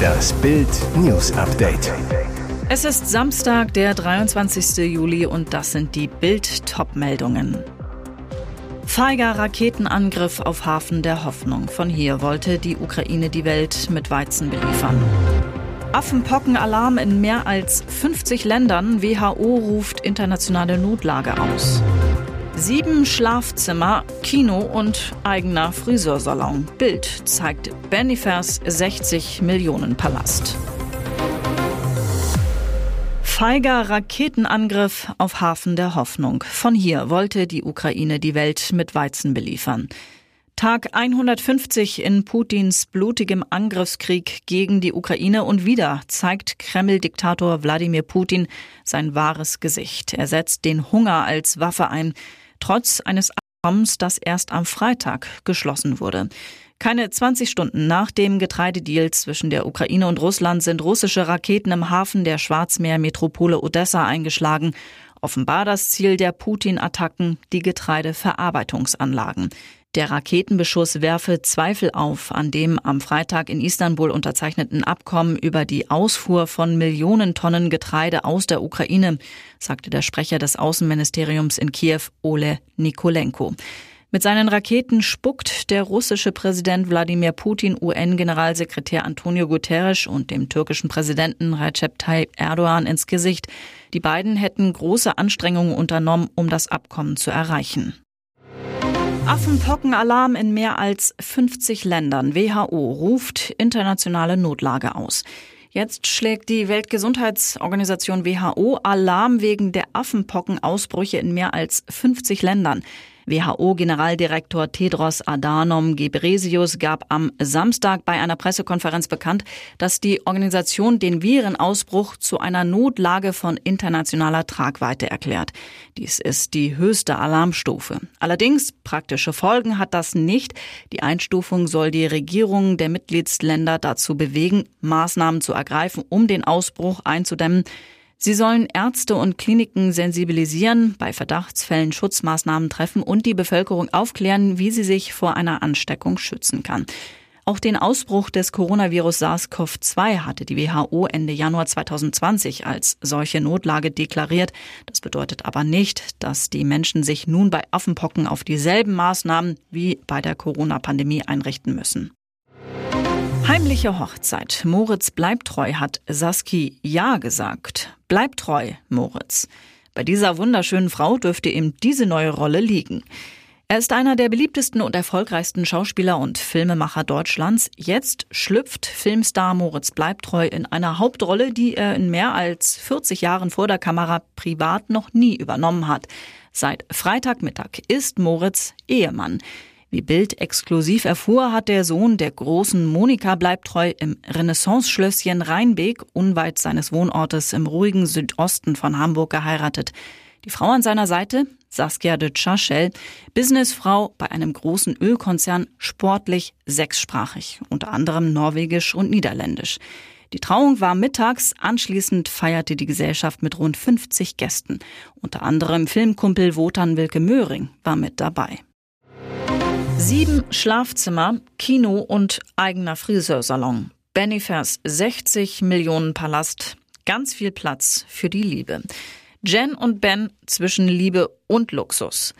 Das Bild News Update. Es ist Samstag, der 23. Juli und das sind die Bild Topmeldungen. Feiger Raketenangriff auf Hafen der Hoffnung. Von hier wollte die Ukraine die Welt mit Weizen beliefern. Affenpockenalarm in mehr als 50 Ländern. WHO ruft internationale Notlage aus. Sieben Schlafzimmer, Kino und eigener Friseursalon. Bild zeigt Benifers 60 Millionen Palast. Feiger Raketenangriff auf Hafen der Hoffnung. Von hier wollte die Ukraine die Welt mit Weizen beliefern. Tag 150 in Putins blutigem Angriffskrieg gegen die Ukraine und wieder zeigt Kreml-Diktator Wladimir Putin sein wahres Gesicht. Er setzt den Hunger als Waffe ein trotz eines Abkommens, das erst am Freitag geschlossen wurde. Keine 20 Stunden nach dem Getreidedeal zwischen der Ukraine und Russland sind russische Raketen im Hafen der Schwarzmeermetropole Odessa eingeschlagen. Offenbar das Ziel der Putin-Attacken die Getreideverarbeitungsanlagen. Der Raketenbeschuss werfe Zweifel auf an dem am Freitag in Istanbul unterzeichneten Abkommen über die Ausfuhr von Millionen Tonnen Getreide aus der Ukraine, sagte der Sprecher des Außenministeriums in Kiew, Ole Nikolenko. Mit seinen Raketen spuckt der russische Präsident Wladimir Putin UN-Generalsekretär Antonio Guterres und dem türkischen Präsidenten Recep Tayyip Erdogan ins Gesicht. Die beiden hätten große Anstrengungen unternommen, um das Abkommen zu erreichen. Affenpockenalarm in mehr als 50 Ländern. WHO ruft internationale Notlage aus. Jetzt schlägt die Weltgesundheitsorganisation WHO Alarm wegen der Affenpockenausbrüche in mehr als 50 Ländern. WHO-Generaldirektor Tedros Adhanom Ghebreyesus gab am Samstag bei einer Pressekonferenz bekannt, dass die Organisation den Virenausbruch zu einer Notlage von internationaler Tragweite erklärt. Dies ist die höchste Alarmstufe. Allerdings praktische Folgen hat das nicht. Die Einstufung soll die Regierungen der Mitgliedsländer dazu bewegen, Maßnahmen zu ergreifen, um den Ausbruch einzudämmen. Sie sollen Ärzte und Kliniken sensibilisieren, bei Verdachtsfällen Schutzmaßnahmen treffen und die Bevölkerung aufklären, wie sie sich vor einer Ansteckung schützen kann. Auch den Ausbruch des Coronavirus SARS-CoV-2 hatte die WHO Ende Januar 2020 als solche Notlage deklariert. Das bedeutet aber nicht, dass die Menschen sich nun bei Affenpocken auf dieselben Maßnahmen wie bei der Corona-Pandemie einrichten müssen. Heimliche Hochzeit. Moritz bleibt treu, hat Saski Ja gesagt. Bleib treu, Moritz. Bei dieser wunderschönen Frau dürfte ihm diese neue Rolle liegen. Er ist einer der beliebtesten und erfolgreichsten Schauspieler und Filmemacher Deutschlands. Jetzt schlüpft Filmstar Moritz Bleibtreu in einer Hauptrolle, die er in mehr als 40 Jahren vor der Kamera privat noch nie übernommen hat. Seit Freitagmittag ist Moritz Ehemann. Wie Bild exklusiv erfuhr, hat der Sohn der großen Monika Bleibtreu im Renaissance-Schlösschen Rheinbeek unweit seines Wohnortes im ruhigen Südosten von Hamburg geheiratet. Die Frau an seiner Seite, Saskia de Chaschel, Businessfrau bei einem großen Ölkonzern, sportlich sechssprachig, unter anderem Norwegisch und Niederländisch. Die Trauung war mittags, anschließend feierte die Gesellschaft mit rund 50 Gästen. Unter anderem Filmkumpel Wotan Wilke Möhring war mit dabei. Sieben Schlafzimmer, Kino und eigener Friseursalon. Benifers 60 Millionen Palast. Ganz viel Platz für die Liebe. Jen und Ben zwischen Liebe und Luxus.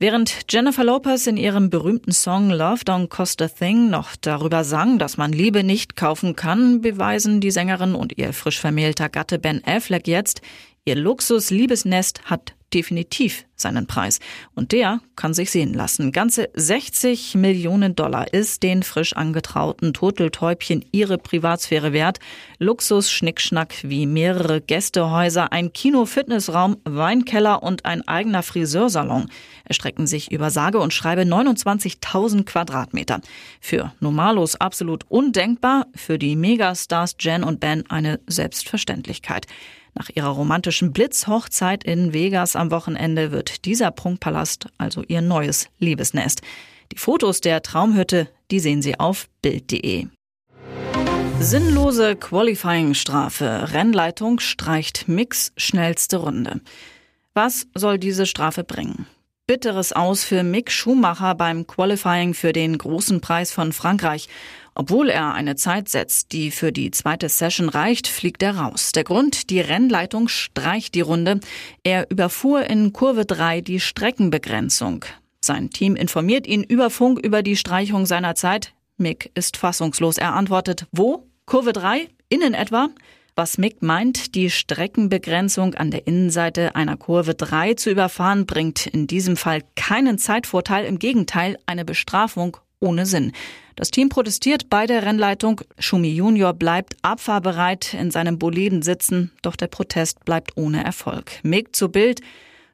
Während Jennifer Lopez in ihrem berühmten Song Love Don't Cost a Thing noch darüber sang, dass man Liebe nicht kaufen kann, beweisen die Sängerin und ihr frisch vermählter Gatte Ben Affleck jetzt, ihr Luxus-Liebesnest hat definitiv seinen Preis. Und der kann sich sehen lassen. Ganze 60 Millionen Dollar ist den frisch angetrauten Turteltäubchen ihre Privatsphäre wert. Luxus, Schnickschnack wie mehrere Gästehäuser, ein Kino-Fitnessraum, Weinkeller und ein eigener Friseursalon erstrecken sich über sage und schreibe 29.000 Quadratmeter. Für Normalos absolut undenkbar, für die Megastars Jen und Ben eine Selbstverständlichkeit. Nach ihrer romantischen Blitzhochzeit in Vegas am Wochenende wird dieser Prunkpalast also ihr neues Liebesnest. Die Fotos der Traumhütte, die sehen Sie auf Bild.de. Sinnlose Qualifying-Strafe. Rennleitung streicht Mix schnellste Runde. Was soll diese Strafe bringen? Bitteres Aus für Mick Schumacher beim Qualifying für den großen Preis von Frankreich. Obwohl er eine Zeit setzt, die für die zweite Session reicht, fliegt er raus. Der Grund, die Rennleitung streicht die Runde. Er überfuhr in Kurve 3 die Streckenbegrenzung. Sein Team informiert ihn über Funk über die Streichung seiner Zeit. Mick ist fassungslos. Er antwortet, wo? Kurve 3? Innen etwa? Was Mick meint, die Streckenbegrenzung an der Innenseite einer Kurve 3 zu überfahren, bringt in diesem Fall keinen Zeitvorteil, im Gegenteil eine Bestrafung ohne Sinn. Das Team protestiert bei der Rennleitung. Schumi Junior bleibt abfahrbereit in seinem Boliden sitzen, doch der Protest bleibt ohne Erfolg. Mick zu Bild.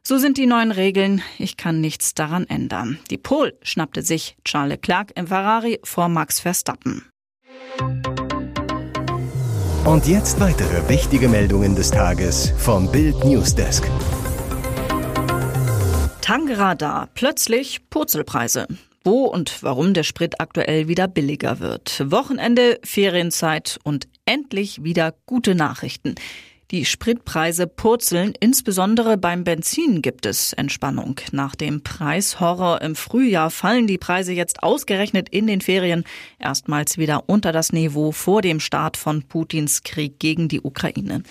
So sind die neuen Regeln. Ich kann nichts daran ändern. Die Pol schnappte sich Charles Leclerc im Ferrari vor Max Verstappen. Und jetzt weitere wichtige Meldungen des Tages vom Bild Newsdesk. Tangrada, plötzlich Purzelpreise. Wo und warum der Sprit aktuell wieder billiger wird. Wochenende, Ferienzeit und endlich wieder gute Nachrichten. Die Spritpreise purzeln, insbesondere beim Benzin gibt es Entspannung. Nach dem Preishorror im Frühjahr fallen die Preise jetzt ausgerechnet in den Ferien erstmals wieder unter das Niveau vor dem Start von Putins Krieg gegen die Ukraine.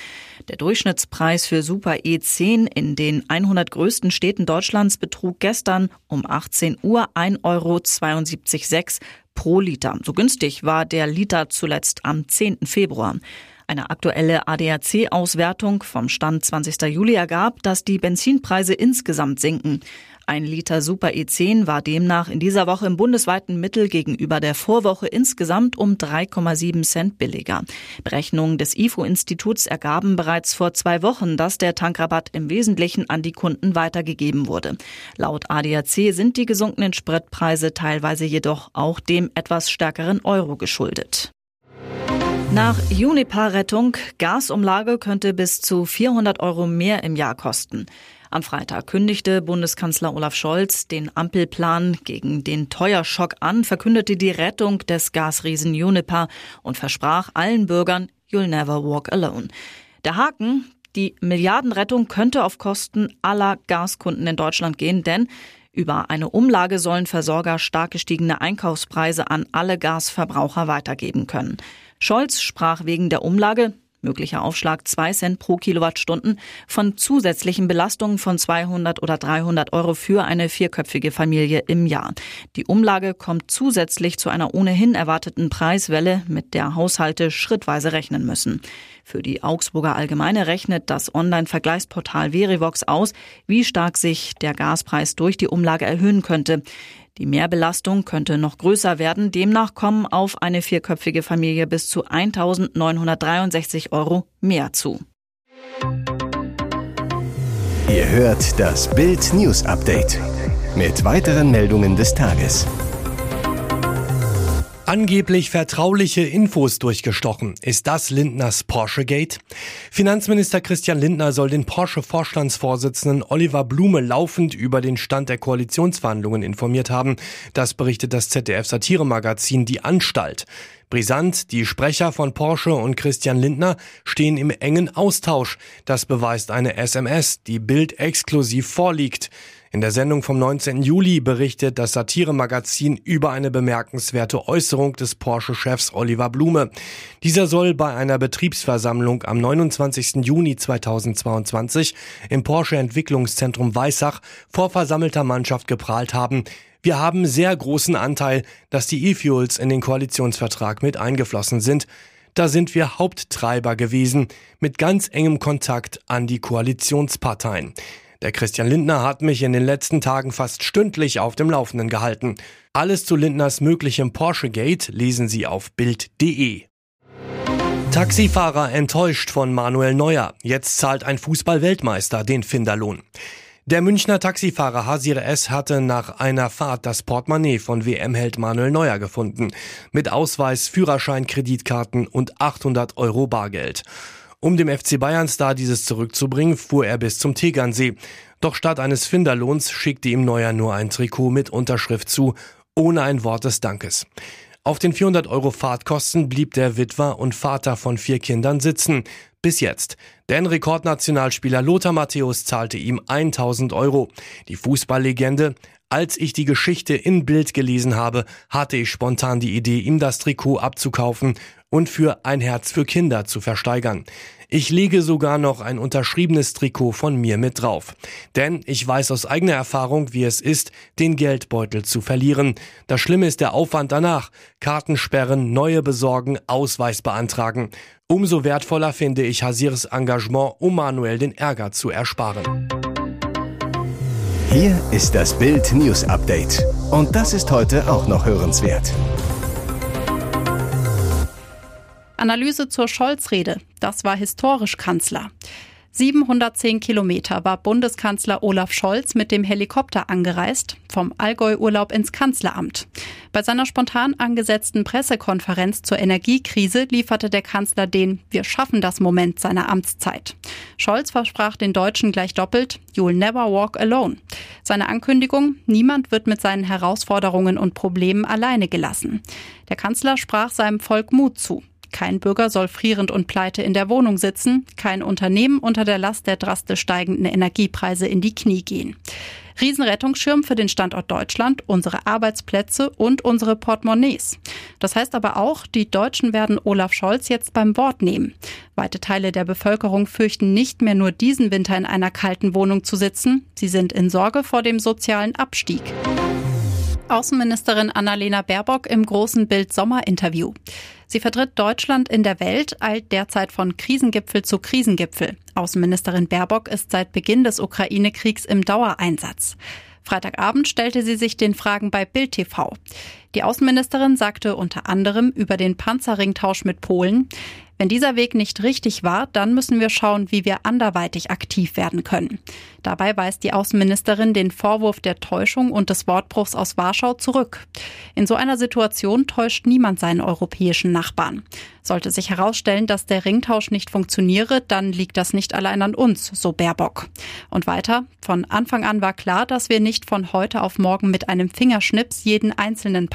Der Durchschnittspreis für Super E10 in den 100 größten Städten Deutschlands betrug gestern um 18 Uhr 1,72,6 Euro pro Liter. So günstig war der Liter zuletzt am 10. Februar. Eine aktuelle ADAC-Auswertung vom Stand 20. Juli ergab, dass die Benzinpreise insgesamt sinken. Ein Liter Super E10 war demnach in dieser Woche im bundesweiten Mittel gegenüber der Vorwoche insgesamt um 3,7 Cent billiger. Berechnungen des IFO-Instituts ergaben bereits vor zwei Wochen, dass der Tankrabatt im Wesentlichen an die Kunden weitergegeben wurde. Laut ADAC sind die gesunkenen Spritpreise teilweise jedoch auch dem etwas stärkeren Euro geschuldet. Nach Unipa-Rettung, Gasumlage könnte bis zu 400 Euro mehr im Jahr kosten. Am Freitag kündigte Bundeskanzler Olaf Scholz den Ampelplan gegen den Teuerschock an, verkündete die Rettung des Gasriesen Unipa und versprach allen Bürgern, you'll never walk alone. Der Haken, die Milliardenrettung könnte auf Kosten aller Gaskunden in Deutschland gehen, denn über eine Umlage sollen Versorger stark gestiegene Einkaufspreise an alle Gasverbraucher weitergeben können. Scholz sprach wegen der Umlage möglicher Aufschlag 2 Cent pro Kilowattstunden, von zusätzlichen Belastungen von 200 oder 300 Euro für eine vierköpfige Familie im Jahr. Die Umlage kommt zusätzlich zu einer ohnehin erwarteten Preiswelle, mit der Haushalte schrittweise rechnen müssen. Für die Augsburger Allgemeine rechnet das Online-Vergleichsportal Verivox aus, wie stark sich der Gaspreis durch die Umlage erhöhen könnte. Die Mehrbelastung könnte noch größer werden. Demnach kommen auf eine vierköpfige Familie bis zu 1.963 Euro mehr zu. Ihr hört das Bild News Update mit weiteren Meldungen des Tages. Angeblich vertrauliche Infos durchgestochen. Ist das Lindners Porsche Gate? Finanzminister Christian Lindner soll den Porsche-Vorstandsvorsitzenden Oliver Blume laufend über den Stand der Koalitionsverhandlungen informiert haben. Das berichtet das ZDF-Satiremagazin Die Anstalt. Brisant, die Sprecher von Porsche und Christian Lindner stehen im engen Austausch. Das beweist eine SMS, die Bild exklusiv vorliegt. In der Sendung vom 19. Juli berichtet das Satiremagazin über eine bemerkenswerte Äußerung des Porsche-Chefs Oliver Blume. Dieser soll bei einer Betriebsversammlung am 29. Juni 2022 im Porsche Entwicklungszentrum Weissach vor versammelter Mannschaft geprahlt haben. Wir haben sehr großen Anteil, dass die E-Fuels in den Koalitionsvertrag mit eingeflossen sind. Da sind wir Haupttreiber gewesen, mit ganz engem Kontakt an die Koalitionsparteien. Der Christian Lindner hat mich in den letzten Tagen fast stündlich auf dem Laufenden gehalten. Alles zu Lindners möglichem Porsche Gate lesen Sie auf Bild.de. Taxifahrer enttäuscht von Manuel Neuer. Jetzt zahlt ein Fußballweltmeister den Finderlohn. Der Münchner Taxifahrer Hasir S. hatte nach einer Fahrt das Portemonnaie von WM-Held Manuel Neuer gefunden. Mit Ausweis, Führerschein, Kreditkarten und 800 Euro Bargeld. Um dem FC Bayern-Star dieses zurückzubringen, fuhr er bis zum Tegernsee. Doch statt eines Finderlohns schickte ihm Neuer nur ein Trikot mit Unterschrift zu, ohne ein Wort des Dankes. Auf den 400 Euro Fahrtkosten blieb der Witwer und Vater von vier Kindern sitzen. Bis jetzt. Denn Rekordnationalspieler Lothar Matthäus zahlte ihm 1000 Euro. Die Fußballlegende Als ich die Geschichte in Bild gelesen habe, hatte ich spontan die Idee, ihm das Trikot abzukaufen und für ein Herz für Kinder zu versteigern. Ich lege sogar noch ein unterschriebenes Trikot von mir mit drauf. Denn ich weiß aus eigener Erfahrung, wie es ist, den Geldbeutel zu verlieren. Das Schlimme ist der Aufwand danach. Kartensperren, neue besorgen, Ausweis beantragen. Umso wertvoller finde ich Hasirs Engagement, um Manuel den Ärger zu ersparen. Hier ist das Bild News Update. Und das ist heute auch noch hörenswert. Analyse zur Scholz-Rede. Das war historisch Kanzler. 710 Kilometer war Bundeskanzler Olaf Scholz mit dem Helikopter angereist, vom Allgäu-Urlaub ins Kanzleramt. Bei seiner spontan angesetzten Pressekonferenz zur Energiekrise lieferte der Kanzler den Wir schaffen das Moment seiner Amtszeit. Scholz versprach den Deutschen gleich doppelt, You'll never walk alone. Seine Ankündigung, niemand wird mit seinen Herausforderungen und Problemen alleine gelassen. Der Kanzler sprach seinem Volk Mut zu. Kein Bürger soll frierend und pleite in der Wohnung sitzen, kein Unternehmen unter der Last der drastisch steigenden Energiepreise in die Knie gehen. Riesenrettungsschirm für den Standort Deutschland, unsere Arbeitsplätze und unsere Portemonnaies. Das heißt aber auch, die Deutschen werden Olaf Scholz jetzt beim Wort nehmen. Weite Teile der Bevölkerung fürchten nicht mehr nur diesen Winter in einer kalten Wohnung zu sitzen, sie sind in Sorge vor dem sozialen Abstieg. Außenministerin Annalena Baerbock im großen Bild Sommerinterview. Sie vertritt Deutschland in der Welt, eilt derzeit von Krisengipfel zu Krisengipfel. Außenministerin Baerbock ist seit Beginn des Ukraine-Kriegs im Dauereinsatz. Freitagabend stellte sie sich den Fragen bei Bild TV. Die Außenministerin sagte unter anderem über den Panzerringtausch mit Polen, wenn dieser Weg nicht richtig war, dann müssen wir schauen, wie wir anderweitig aktiv werden können. Dabei weist die Außenministerin den Vorwurf der Täuschung und des Wortbruchs aus Warschau zurück. In so einer Situation täuscht niemand seinen europäischen Nachbarn. Sollte sich herausstellen, dass der Ringtausch nicht funktioniere, dann liegt das nicht allein an uns, so Baerbock. Und weiter, von Anfang an war klar, dass wir nicht von heute auf morgen mit einem Fingerschnips jeden einzelnen